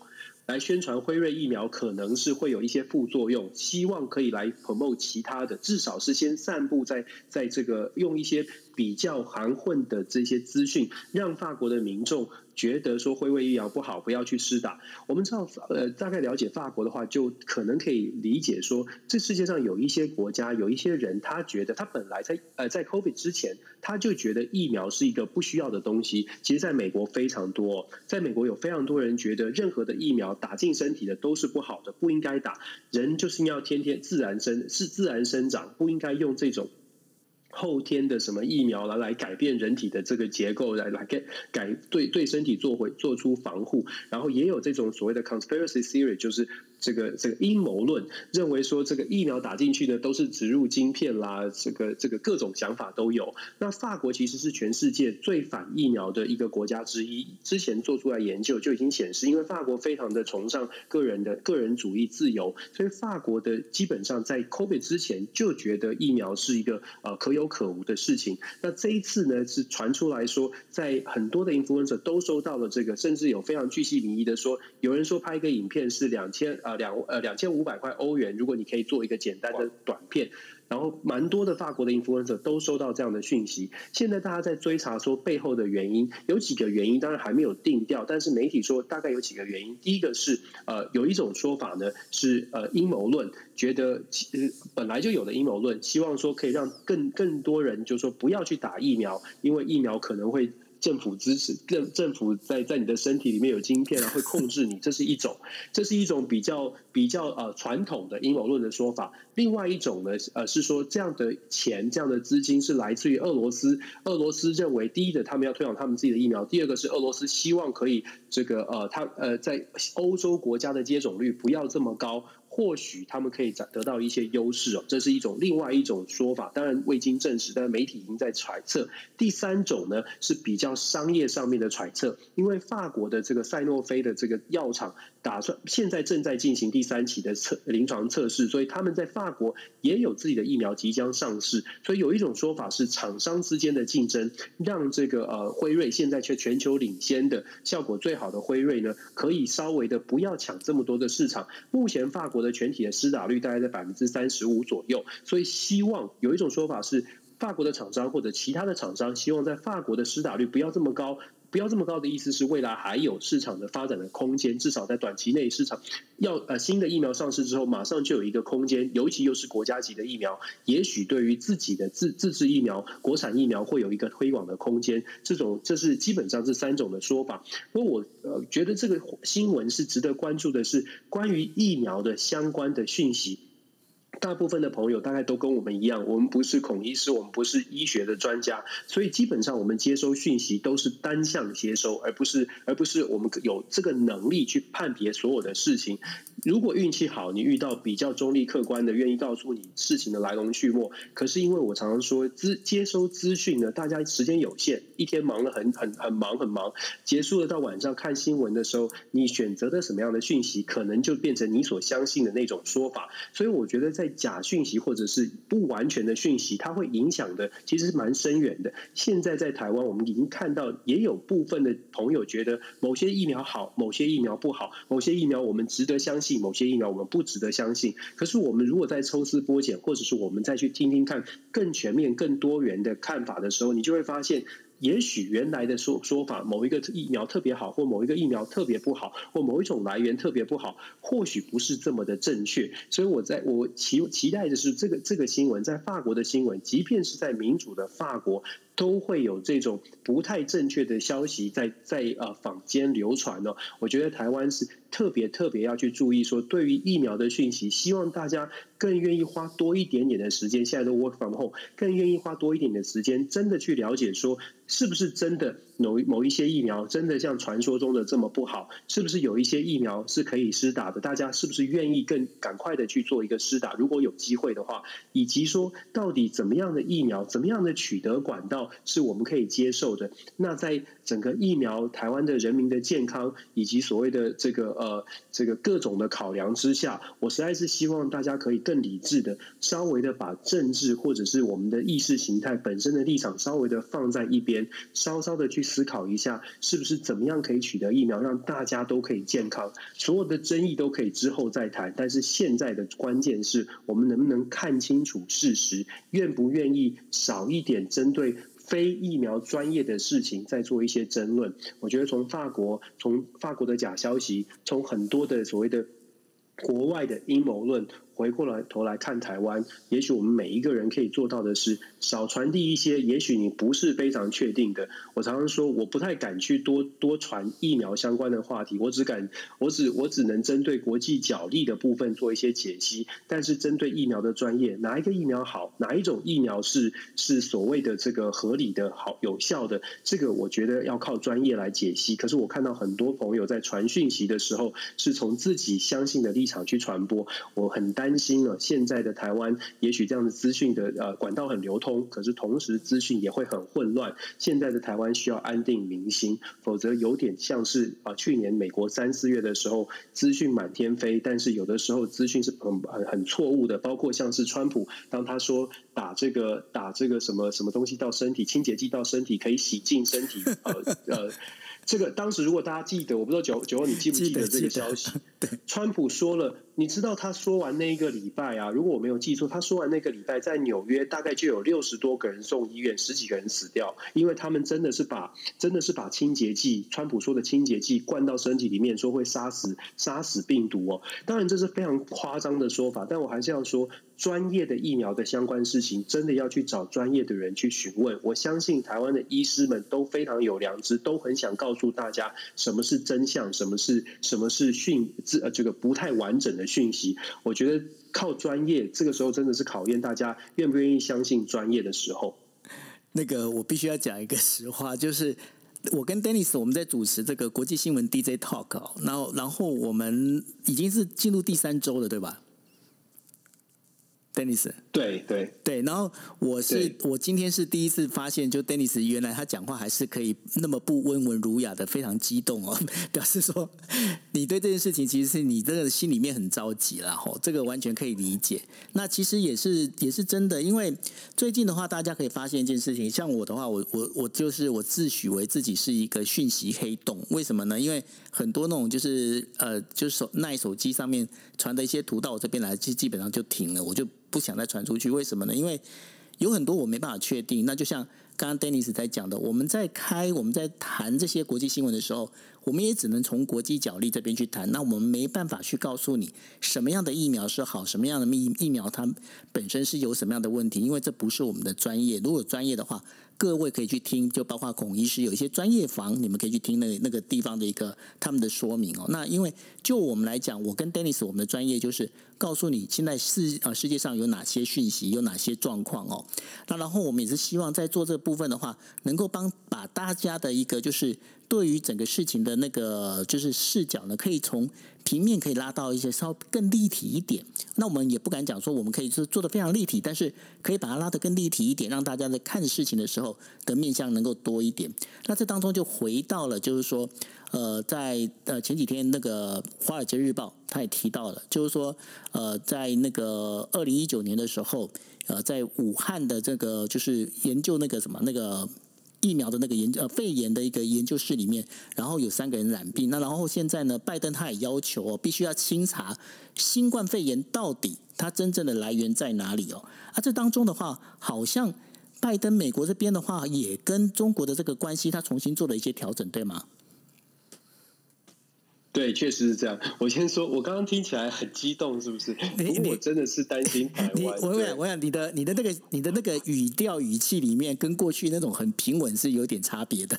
[SPEAKER 1] 来宣传辉瑞疫苗可能是会有一些副作用，希望可以来 promote 其他的，至少是先散布在在这个用一些比较含混的这些资讯，让法国的民众。觉得说辉瑞疫苗不好，不要去施打。我们知道，呃，大概了解法国的话，就可能可以理解说，这世界上有一些国家，有一些人，他觉得他本来在呃在 COVID 之前，他就觉得疫苗是一个不需要的东西。其实，在美国非常多，在美国有非常多人觉得，任何的疫苗打进身体的都是不好的，不应该打。人就是要天天自然生，是自然生长，不应该用这种。后天的什么疫苗来来改变人体的这个结构，来来改改对对身体做回做出防护，然后也有这种所谓的 conspiracy theory，就是。这个这个阴谋论认为说，这个疫苗打进去的都是植入晶片啦，这个这个各种想法都有。那法国其实是全世界最反疫苗的一个国家之一。之前做出来研究就已经显示，因为法国非常的崇尚个人的个人主义自由，所以法国的基本上在 COVID 之前就觉得疫苗是一个呃可有可无的事情。那这一次呢，是传出来说，在很多的 influencer 都收到了这个，甚至有非常巨细靡遗的说，有人说拍一个影片是两千。啊，两呃两千五百块欧元，如果你可以做一个简单的短片，然后蛮多的法国的 influencer 都收到这样的讯息。现在大家在追查说背后的原因，有几个原因，当然还没有定调，但是媒体说大概有几个原因。第一个是呃有一种说法呢是呃阴谋论，觉得其实本来就有的阴谋论，希望说可以让更更多人就说不要去打疫苗，因为疫苗可能会。政府支持，政政府在在你的身体里面有晶片啊，会控制你，(laughs) 这是一种，这是一种比较比较呃传统的阴谋论的说法。另外一种呢，呃是说这样的钱，这样的资金是来自于俄罗斯。俄罗斯认为，第一的他们要推广他们自己的疫苗，第二个是俄罗斯希望可以这个呃，他呃在欧洲国家的接种率不要这么高。或许他们可以得到一些优势哦，这是一种另外一种说法，当然未经证实，但是媒体已经在揣测。第三种呢是比较商业上面的揣测，因为法国的这个赛诺菲的这个药厂打算现在正在进行第三期的测临床测试，所以他们在法国也有自己的疫苗即将上市。所以有一种说法是厂商之间的竞争，让这个呃辉瑞现在却全球领先的效果最好的辉瑞呢，可以稍微的不要抢这么多的市场。目前法国的。全体的施打率大概在百分之三十五左右，所以希望有一种说法是，法国的厂商或者其他的厂商希望在法国的施打率不要这么高，不要这么高的意思是未来还有市场的发展的空间，至少在短期内市场要呃新的疫苗上市之后，马上就有一个空间，尤其又是国家级的疫苗，也许对于自己的自自制疫苗、国产疫苗会有一个推广的空间。这种这是基本上这三种的说法。不过我呃觉得这个新闻是值得关注的，是关于疫苗的相关的讯息。大部分的朋友大概都跟我们一样，我们不是孔医师，我们不是医学的专家，所以基本上我们接收讯息都是单向接收，而不是而不是我们有这个能力去判别所有的事情。如果运气好，你遇到比较中立客观的，愿意告诉你事情的来龙去脉。可是因为我常常说，资接收资讯呢，大家时间有限，一天忙得很很很忙很忙，结束了到晚上看新闻的时候，你选择的什么样的讯息，可能就变成你所相信的那种说法。所以我觉得在假讯息或者是不完全的讯息，它会影响的其实是蛮深远的。现在在台湾，我们已经看到也有部分的朋友觉得某些疫苗好，某些疫苗不好，某些疫苗我们值得相信，某些疫苗我们不值得相信。可是我们如果再抽丝剥茧，或者是我们再去听听看更全面、更多元的看法的时候，你就会发现。也许原来的说说法，某一个疫苗特别好，或某一个疫苗特别不好，或某一种来源特别不好，或许不是这么的正确。所以我在我期期待的是这个这个新闻，在法国的新闻，即便是在民主的法国。都会有这种不太正确的消息在在呃坊间流传哦。我觉得台湾是特别特别要去注意说，对于疫苗的讯息，希望大家更愿意花多一点点的时间，现在都 work from home，更愿意花多一点的时间，真的去了解说，是不是真的某某一些疫苗真的像传说中的这么不好？是不是有一些疫苗是可以施打的？大家是不是愿意更赶快的去做一个施打？如果有机会的话，以及说到底怎么样的疫苗，怎么样的取得管道是我们可以接受的？那在整个疫苗，台湾的人民的健康以及所谓的这个呃这个各种的考量之下，我实在是希望大家可以更理智的，稍微的把政治或者是我们的意识形态本身的立场稍微的放在一边，稍稍的去思考一下，是不是怎么样可以取得疫苗，让大家都可以健康。所有的争议都可以之后再谈，但是现在的关键是我们能不能看清楚事实，愿不愿意少一点针对。非疫苗专业的事情在做一些争论，我觉得从法国，从法国的假消息，从很多的所谓的国外的阴谋论。回过来头来看台湾，也许我们每一个人可以做到的是少传递一些，也许你不是非常确定的。我常常说，我不太敢去多多传疫苗相关的话题，我只敢，我只我只能针对国际角力的部分做一些解析。但是针对疫苗的专业，哪一个疫苗好，哪一种疫苗是是所谓的这个合理的、好有效的，这个我觉得要靠专业来解析。可是我看到很多朋友在传讯息的时候，是从自己相信的立场去传播，我很担。担心了，现在的台湾也许这样的资讯的呃管道很流通，可是同时资讯也会很混乱。现在的台湾需要安定民心，否则有点像是啊去年美国三四月的时候资讯满天飞，但是有的时候资讯是很很很错误的，包括像是川普当他说打这个打这个什么什么东西到身体清洁剂到身体可以洗净身体呃呃。这个当时如果大家记得，我不知道九九号你记不记得这个消息？(laughs) 对，川普说了，你知道他说完那一个礼拜啊，如果我没有记错，他说完那个礼拜，在纽约大概就有六十多个人送医院，十几个人死掉，因为他们真的是把真的是把清洁剂，川普说的清洁剂灌到身体里面，说会杀死杀死病毒哦。当然这是非常夸张的说法，但我还是要说。专业的疫苗的相关事情，真的要去找专业的人去询问。我相信台湾的医师们都非常有良知，都很想告告诉大家什么是真相，什么是什么是讯这呃这个不太完整的讯息。我觉得靠专业，这个时候真的是考验大家愿不愿意相信专业的时候。
[SPEAKER 2] 那个我必须要讲一个 (laughs) 实话，就是我跟 Dennis 我们在主持这个国际新闻 DJ Talk，然后然后我们已经是进入第三周了，对吧？Dennis，
[SPEAKER 1] 对对
[SPEAKER 2] 对，然后我是我今天是第一次发现，就 Dennis 原来他讲话还是可以那么不温文儒雅的，非常激动哦，(laughs) 表示说你对这件事情其实是你这个心里面很着急了吼，这个完全可以理解。那其实也是也是真的，因为最近的话，大家可以发现一件事情，像我的话，我我我就是我自诩为自己是一个讯息黑洞，为什么呢？因为很多那种就是呃，就是手那手机上面传的一些图到我这边来，基基本上就停了，我就。不想再传出去，为什么呢？因为有很多我没办法确定。那就像刚刚 Dennis 在讲的，我们在开、我们在谈这些国际新闻的时候，我们也只能从国际角力这边去谈。那我们没办法去告诉你什么样的疫苗是好，什么样的疫疫苗它本身是有什么样的问题，因为这不是我们的专业。如果专业的话，各位可以去听，就包括孔医师有一些专业房，你们可以去听那那个地方的一个他们的说明哦。那因为就我们来讲，我跟 Dennis 我们的专业就是告诉你现在世呃世界上有哪些讯息，有哪些状况哦。那然后我们也是希望在做这部分的话，能够帮把大家的一个就是对于整个事情的那个就是视角呢，可以从。平面可以拉到一些稍微更立体一点，那我们也不敢讲说我们可以是做的非常立体，但是可以把它拉得更立体一点，让大家在看事情的时候的面向能够多一点。那这当中就回到了，就是说，呃，在呃前几天那个《华尔街日报》他也提到了，就是说，呃，在那个二零一九年的时候，呃，在武汉的这个就是研究那个什么那个。疫苗的那个研呃肺炎的一个研究室里面，然后有三个人染病。那然后现在呢，拜登他也要求哦，必须要清查新冠肺炎到底它真正的来源在哪里哦。啊，这当中的话，好像拜登美国这边的话，也跟中国的这个关系，他重新做了一些调整，对吗？
[SPEAKER 1] 对，确实是这样。我先说，我刚刚听起来很激动，是不是？你我真的是担心 (laughs) 台湾。
[SPEAKER 2] 我想，我想你的你的那个你的那个语调语气里面，跟过去那种很平稳是有点差别的。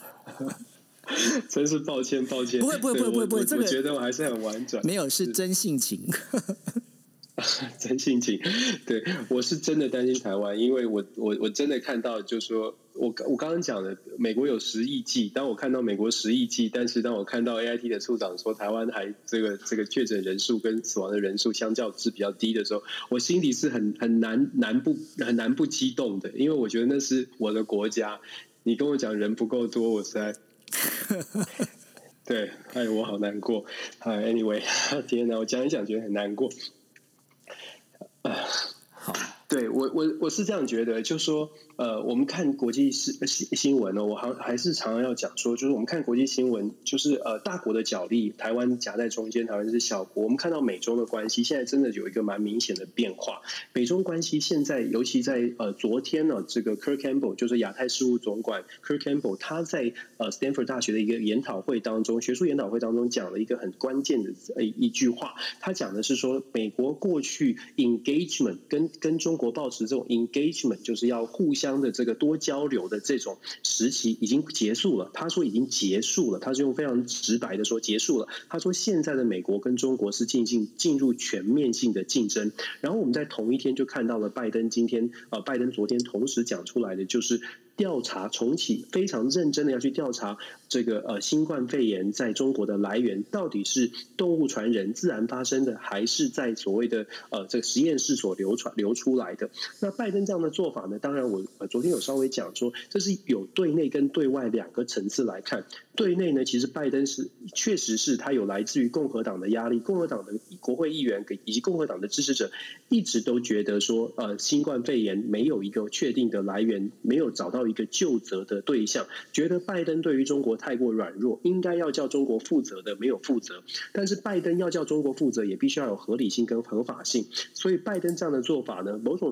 [SPEAKER 2] (laughs)
[SPEAKER 1] 真是抱歉，抱歉。
[SPEAKER 2] 不会，不会，不会，不会，不会。这个
[SPEAKER 1] 我觉得我还是很婉转。
[SPEAKER 2] 没有，是真性情。(laughs)
[SPEAKER 1] 真性情，对，我是真的担心台湾，因为我我我真的看到，就是说我我刚刚讲的，美国有十亿剂，当我看到美国十亿剂，但是当我看到 AIT 的处长说台湾还这个这个确诊人数跟死亡的人数相较是比较低的时候，我心里是很很难难不很难不激动的，因为我觉得那是我的国家，你跟我讲人不够多，我实在，(laughs) 对，哎，我好难过，哎，anyway，(laughs) 天哪，我讲一讲觉得很难过。好，对我我我是这样觉得，就是说。呃，我们看国际新新新闻呢，我还还是常常要讲说，就是我们看国际新闻，就是呃大国的角力，台湾夹在中间，台湾是小国。我们看到美中的关系，现在真的有一个蛮明显的变化。美中关系现在，尤其在呃昨天呢，这个 Kurt Campbell 就是亚太事务总管 Kurt Campbell，他在呃 Stanford 大学的一个研讨会当中，学术研讨会当中讲了一个很关键的呃一句话，他讲的是说，美国过去 engagement 跟跟中国保持这种 engagement，就是要互相。的这个多交流的这种时期已经结束了。他说已经结束了，他是用非常直白的说结束了。他说现在的美国跟中国是进进进入全面性的竞争。然后我们在同一天就看到了拜登今天呃，拜登昨天同时讲出来的就是。调查重启，非常认真的要去调查这个呃新冠肺炎在中国的来源，到底是动物传人、自然发生的，还是在所谓的呃这个实验室所流传流出来的？那拜登这样的做法呢？当然我，我昨天有稍微讲说，这是有对内跟对外两个层次来看。对内呢，其实拜登是确实是他有来自于共和党的压力，共和党的国会议员以及共和党的支持者一直都觉得说，呃，新冠肺炎没有一个确定的来源，没有找到一个就责的对象，觉得拜登对于中国太过软弱，应该要叫中国负责的没有负责，但是拜登要叫中国负责，也必须要有合理性跟合法性，所以拜登这样的做法呢，某种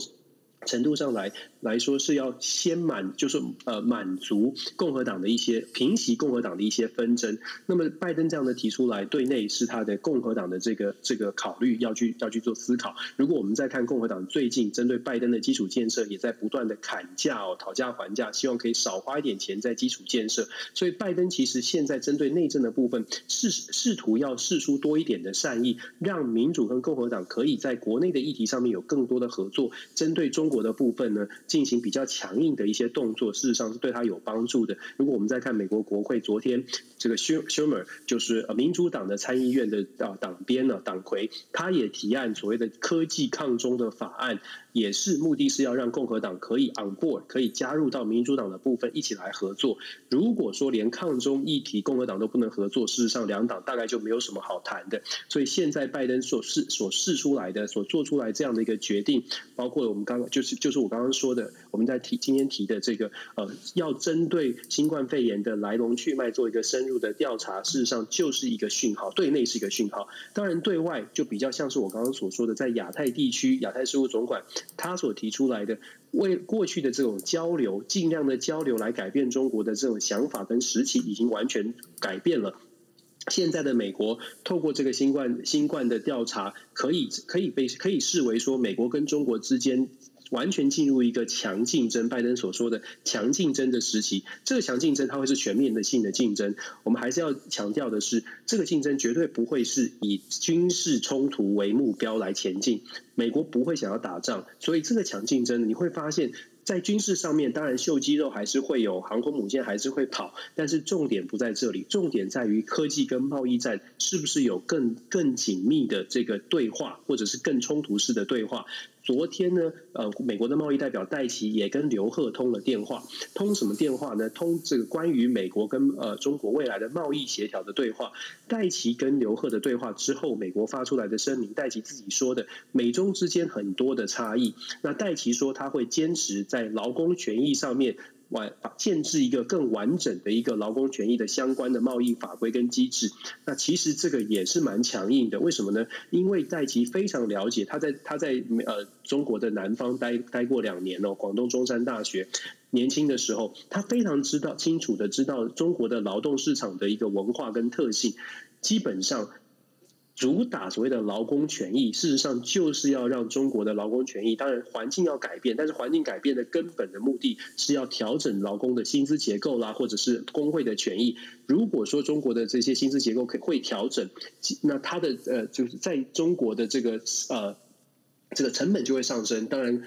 [SPEAKER 1] 程度上来来说是要先满，就是呃满足共和党的一些平息共和党的一些纷争。那么拜登这样的提出来，对内是他的共和党的这个这个考虑要去要去做思考。如果我们再看共和党最近针对拜登的基础建设，也在不断的砍价哦，讨价还价，希望可以少花一点钱在基础建设。所以拜登其实现在针对内政的部分，试试图要试出多一点的善意，让民主跟共和党可以在国内的议题上面有更多的合作，针对中国。国的部分呢，进行比较强硬的一些动作，事实上是对他有帮助的。如果我们再看美国国会昨天这个 Schumer 就是民主党的参议院的啊党鞭呢党魁，他也提案所谓的科技抗中的法案。也是目的是要让共和党可以 on board，可以加入到民主党的部分一起来合作。如果说连抗中议题共和党都不能合作，事实上两党大概就没有什么好谈的。所以现在拜登所试所试出来的、所做出来这样的一个决定，包括我们刚刚就是就是我刚刚说的，我们在提今天提的这个呃，要针对新冠肺炎的来龙去脉做一个深入的调查，事实上就是一个讯号，对内是一个讯号。当然对外就比较像是我刚刚所说的，在亚太地区亚太事务总管。他所提出来的，为过去的这种交流，尽量的交流来改变中国的这种想法跟时期，已经完全改变了。现在的美国透过这个新冠新冠的调查，可以可以被可以视为说，美国跟中国之间。完全进入一个强竞争，拜登所说的强竞争的时期。这个强竞争它会是全面的性的竞争。我们还是要强调的是，这个竞争绝对不会是以军事冲突为目标来前进。美国不会想要打仗，所以这个强竞争你会发现。在军事上面，当然秀肌肉还是会有，航空母舰还是会跑，但是重点不在这里，重点在于科技跟贸易战是不是有更更紧密的这个对话，或者是更冲突式的对话。昨天呢，呃，美国的贸易代表戴奇也跟刘鹤通了电话，通什么电话呢？通这个关于美国跟呃中国未来的贸易协调的对话。戴奇跟刘鹤的对话之后，美国发出来的声明，戴奇自己说的，美中之间很多的差异。那戴奇说他会坚持在劳工权益上面。完建制一个更完整的一个劳工权益的相关的贸易法规跟机制。那其实这个也是蛮强硬的，为什么呢？因为戴琪非常了解，他在他在呃中国的南方待待过两年哦，广东中山大学。年轻的时候，他非常知道清楚的知道中国的劳动市场的一个文化跟特性，基本上。主打所谓的劳工权益，事实上就是要让中国的劳工权益，当然环境要改变，但是环境改变的根本的目的是要调整劳工的薪资结构啦，或者是工会的权益。如果说中国的这些薪资结构可会调整，那它的呃就是在中国的这个呃这个成本就会上升，当然。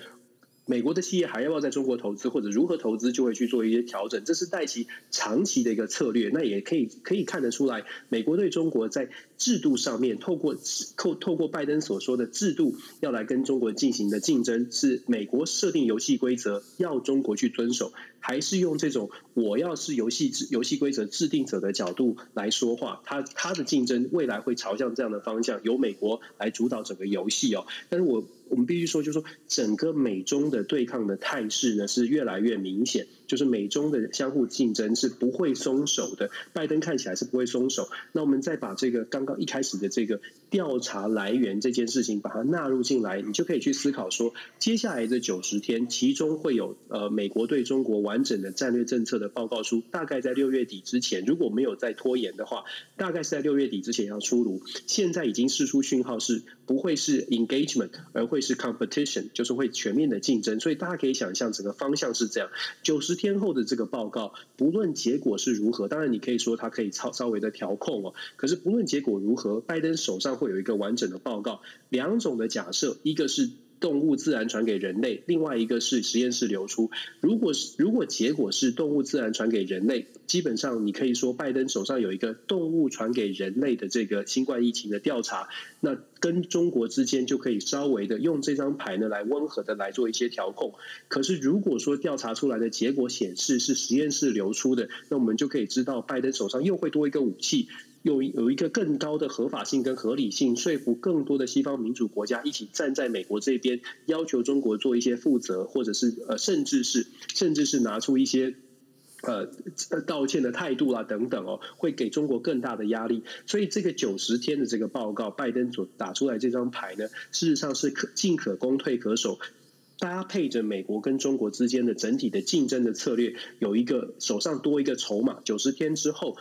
[SPEAKER 1] 美国的企业还要不要在中国投资，或者如何投资，就会去做一些调整。这是戴琪长期的一个策略。那也可以可以看得出来，美国对中国在制度上面，透过透透过拜登所说的制度，要来跟中国进行的竞争，是美国设定游戏规则，要中国去遵守，还是用这种我要是游戏制游戏规则制定者的角度来说话？它它的竞争未来会朝向这样的方向，由美国来主导整个游戏哦。但是我。我们必须说，就是说，整个美中的对抗的态势呢，是越来越明显。就是美中的相互竞争是不会松手的，拜登看起来是不会松手。那我们再把这个刚刚一开始的这个调查来源这件事情把它纳入进来，你就可以去思考说，接下来的九十天，其中会有呃美国对中国完整的战略政策的报告书，大概在六月底之前，如果没有再拖延的话，大概是在六月底之前要出炉。现在已经释出讯号是不会是 engagement，而会是 competition，就是会全面的竞争。所以大家可以想象，整个方向是这样，九十。天后的这个报告，不论结果是如何，当然你可以说它可以稍稍微的调控哦。可是不论结果如何，拜登手上会有一个完整的报告。两种的假设，一个是动物自然传给人类，另外一个是实验室流出。如果是如果结果是动物自然传给人类，基本上你可以说拜登手上有一个动物传给人类的这个新冠疫情的调查。那跟中国之间就可以稍微的用这张牌呢，来温和的来做一些调控。可是如果说调查出来的结果显示是实验室流出的，那我们就可以知道拜登手上又会多一个武器，有有一个更高的合法性跟合理性，说服更多的西方民主国家一起站在美国这边，要求中国做一些负责，或者是呃，甚至是甚至是拿出一些。呃，道歉的态度啦，等等哦，会给中国更大的压力。所以这个九十天的这个报告，拜登所打出来这张牌呢，事实上是可进可攻，退可守，搭配着美国跟中国之间的整体的竞争的策略，有一个手上多一个筹码。九十天之后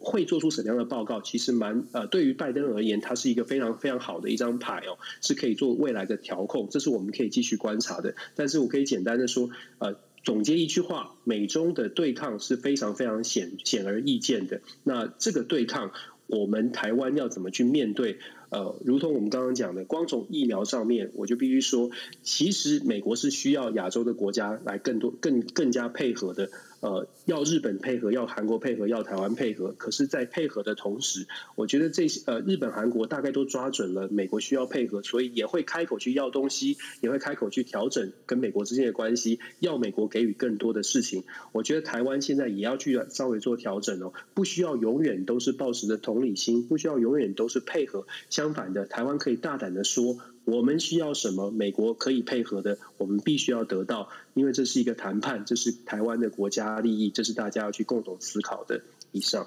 [SPEAKER 1] 会做出什么样的报告？其实蛮呃，对于拜登而言，它是一个非常非常好的一张牌哦，是可以做未来的调控。这是我们可以继续观察的。但是我可以简单的说，呃。总结一句话，美中的对抗是非常非常显显而易见的。那这个对抗，我们台湾要怎么去面对？呃，如同我们刚刚讲的，光从疫苗上面，我就必须说，其实美国是需要亚洲的国家来更多、更更加配合的。呃，要日本配合，要韩国配合，要台湾配合。可是，在配合的同时，我觉得这些呃，日本、韩国大概都抓准了美国需要配合，所以也会开口去要东西，也会开口去调整跟美国之间的关系，要美国给予更多的事情。我觉得台湾现在也要去稍微做调整哦，不需要永远都是抱持着同理心，不需要永远都是配合。相反的，台湾可以大胆的说。我们需要什么？美国可以配合的，我们必须要得到，因为这是一个谈判，这是台湾的国家利益，这是大家要去共同思考的。以上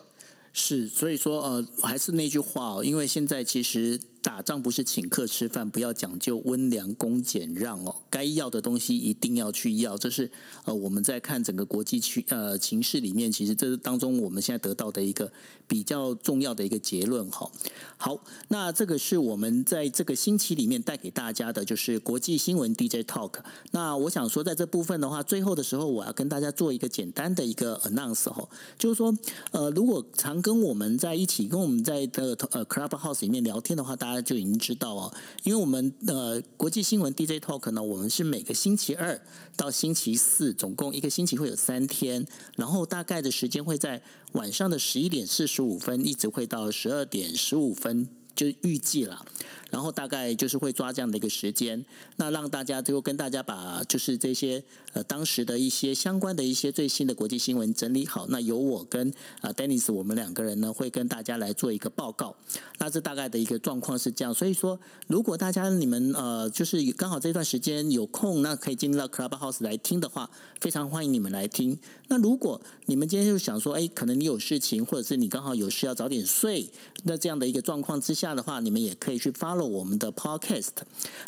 [SPEAKER 2] 是，所以说呃，还是那句话哦，因为现在其实。打仗不是请客吃饭，不要讲究温良恭俭让哦。该要的东西一定要去要，这是呃我们在看整个国际区呃情势里面，其实这是当中我们现在得到的一个比较重要的一个结论哈。好，那这个是我们在这个星期里面带给大家的，就是国际新闻 DJ Talk。那我想说，在这部分的话，最后的时候我要跟大家做一个简单的一个 announce 哈，就是说呃，如果常跟我们在一起，跟我们在的呃 Clubhouse 里面聊天的话，大家。大家就已经知道哦，因为我们呃国际新闻 DJ Talk 呢，我们是每个星期二到星期四，总共一个星期会有三天，然后大概的时间会在晚上的十一点四十五分，一直会到十二点十五分。就预计了。然后大概就是会抓这样的一个时间，那让大家就跟大家把就是这些呃当时的一些相关的一些最新的国际新闻整理好。那由我跟啊 Dennis 我们两个人呢会跟大家来做一个报告。那这大概的一个状况是这样，所以说如果大家你们呃就是刚好这段时间有空，那可以进入到 Clubhouse 来听的话，非常欢迎你们来听。那如果你们今天就想说，哎，可能你有事情，或者是你刚好有事要早点睡，那这样的一个状况之下这样的话，你们也可以去 follow 我们的 podcast。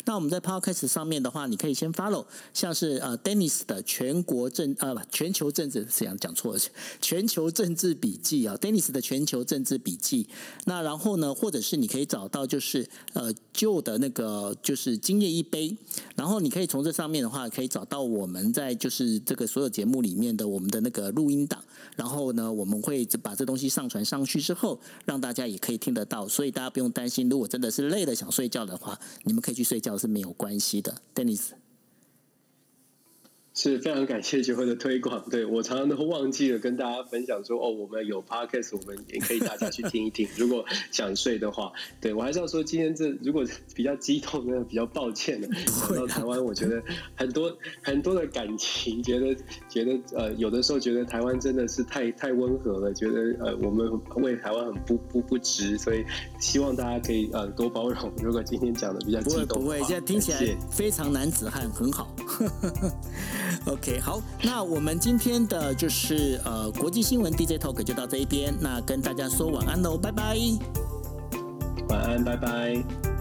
[SPEAKER 2] 那我们在 podcast 上面的话，你可以先 follow，像是呃 Dennis 的全国政呃全球政治这样讲错了，全球政治笔记啊，Dennis 的全球政治笔记。那然后呢，或者是你可以找到就是呃旧的那个就是今夜一杯，然后你可以从这上面的话，可以找到我们在就是这个所有节目里面的我们的那个录音档。然后呢，我们会把这东西上传上去之后，让大家也可以听得到，所以大家不用担心。如果真的是累了想睡觉的话，你们可以去睡觉是没有关系的，Dennis。
[SPEAKER 1] 是非常感谢 (laughs) 杰辉的推广，对，我常常都忘记了跟大家分享说，哦，我们有 podcast，我们也可以大家去听一听。如果想睡的话，对，我还是要说，今天这如果比较激动，呢比较抱歉的。讲到台湾，我觉得很多很多的感情，觉得觉得呃，有的时候觉得台湾真的是太太温和了，觉得呃，我们为台湾很不不不值，所以希望大家可以呃多包容。如果今天讲的比较激动，
[SPEAKER 2] 不会，不会，现在听起来非常男子汉，很好。(laughs) (laughs) OK，好，那我们今天的就是呃国际新闻 DJ Talk 就到这一边，那跟大家说晚安喽，拜拜，
[SPEAKER 1] 晚安，拜拜。